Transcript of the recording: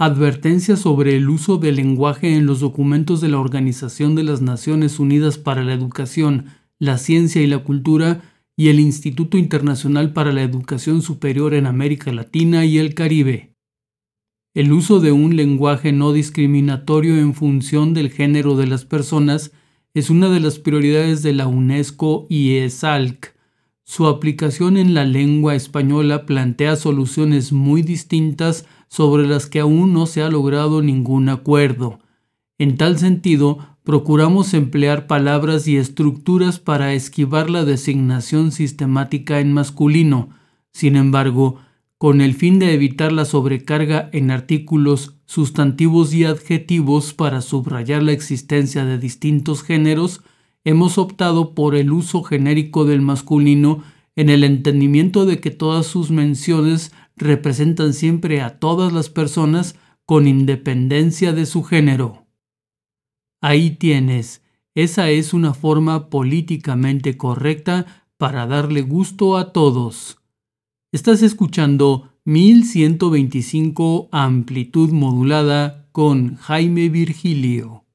Advertencia sobre el uso del lenguaje en los documentos de la Organización de las Naciones Unidas para la Educación, la Ciencia y la Cultura y el Instituto Internacional para la Educación Superior en América Latina y el Caribe. El uso de un lenguaje no discriminatorio en función del género de las personas es una de las prioridades de la UNESCO y ESALC. Su aplicación en la lengua española plantea soluciones muy distintas sobre las que aún no se ha logrado ningún acuerdo. En tal sentido, procuramos emplear palabras y estructuras para esquivar la designación sistemática en masculino. Sin embargo, con el fin de evitar la sobrecarga en artículos, sustantivos y adjetivos para subrayar la existencia de distintos géneros, hemos optado por el uso genérico del masculino en el entendimiento de que todas sus menciones representan siempre a todas las personas con independencia de su género. Ahí tienes, esa es una forma políticamente correcta para darle gusto a todos. Estás escuchando 1125 amplitud modulada con Jaime Virgilio.